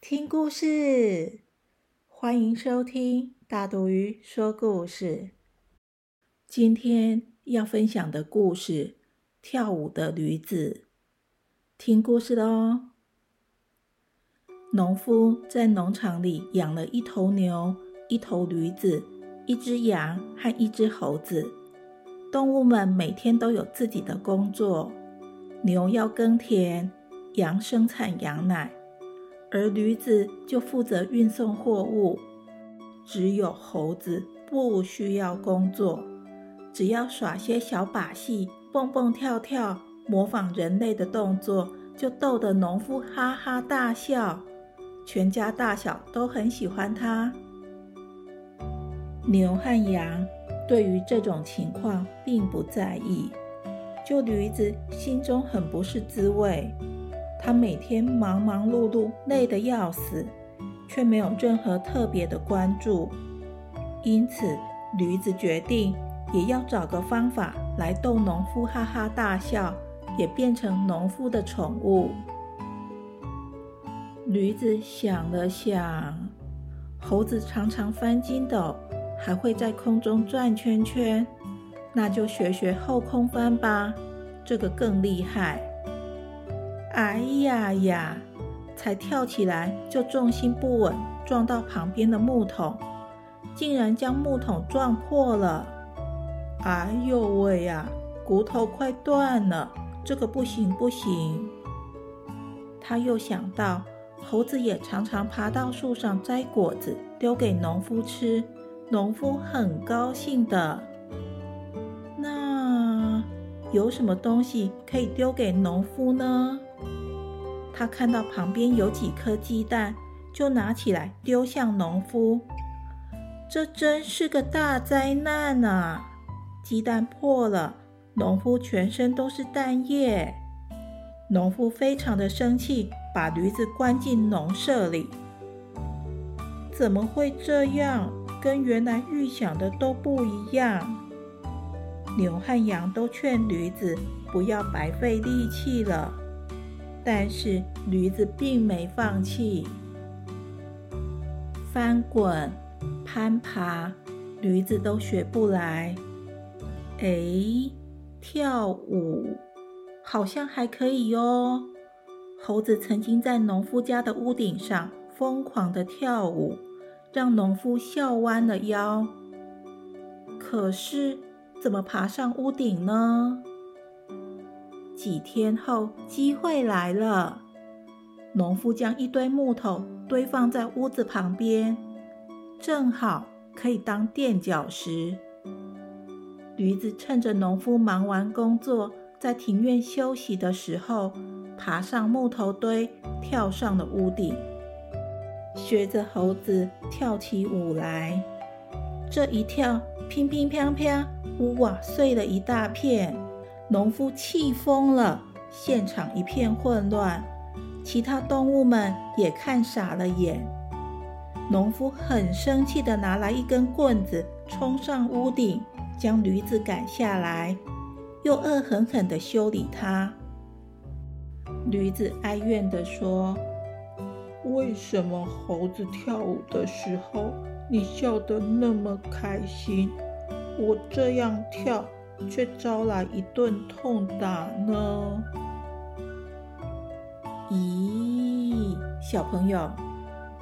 听故事，欢迎收听大肚鱼说故事。今天要分享的故事，跳舞的驴子。听故事喽。农夫在农场里养了一头牛、一头驴子、一只羊和一只猴子。动物们每天都有自己的工作，牛要耕田。羊生产羊奶，而驴子就负责运送货物。只有猴子不需要工作，只要耍些小把戏，蹦蹦跳跳，模仿人类的动作，就逗得农夫哈哈大笑。全家大小都很喜欢它。牛和羊对于这种情况并不在意，就驴子心中很不是滋味。他每天忙忙碌碌，累得要死，却没有任何特别的关注。因此，驴子决定也要找个方法来逗农夫哈哈大笑，也变成农夫的宠物。驴子想了想，猴子常常翻筋斗，还会在空中转圈圈，那就学学后空翻吧，这个更厉害。哎呀呀！才跳起来就重心不稳，撞到旁边的木桶，竟然将木桶撞破了。哎呦喂呀，骨头快断了！这个不行不行。他又想到，猴子也常常爬到树上摘果子丢给农夫吃，农夫很高兴的。那有什么东西可以丢给农夫呢？他看到旁边有几颗鸡蛋，就拿起来丢向农夫。这真是个大灾难啊！鸡蛋破了，农夫全身都是蛋液。农夫非常的生气，把驴子关进农舍里。怎么会这样？跟原来预想的都不一样。牛和羊都劝驴子不要白费力气了。但是驴子并没放弃，翻滚、攀爬，驴子都学不来。哎，跳舞好像还可以哟。猴子曾经在农夫家的屋顶上疯狂的跳舞，让农夫笑弯了腰。可是，怎么爬上屋顶呢？几天后，机会来了。农夫将一堆木头堆放在屋子旁边，正好可以当垫脚石。驴子趁着农夫忙完工作，在庭院休息的时候，爬上木头堆，跳上了屋顶，学着猴子跳起舞来。这一跳，乒乒乓乓，屋瓦碎了一大片。农夫气疯了，现场一片混乱，其他动物们也看傻了眼。农夫很生气的拿来一根棍子，冲上屋顶，将驴子赶下来，又恶狠狠的修理它。驴子哀怨的说：“为什么猴子跳舞的时候，你笑得那么开心？我这样跳。”却招来一顿痛打呢？咦，小朋友，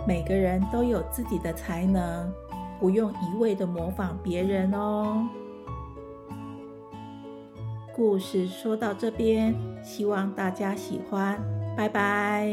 每个人都有自己的才能，不用一味的模仿别人哦。故事说到这边，希望大家喜欢，拜拜。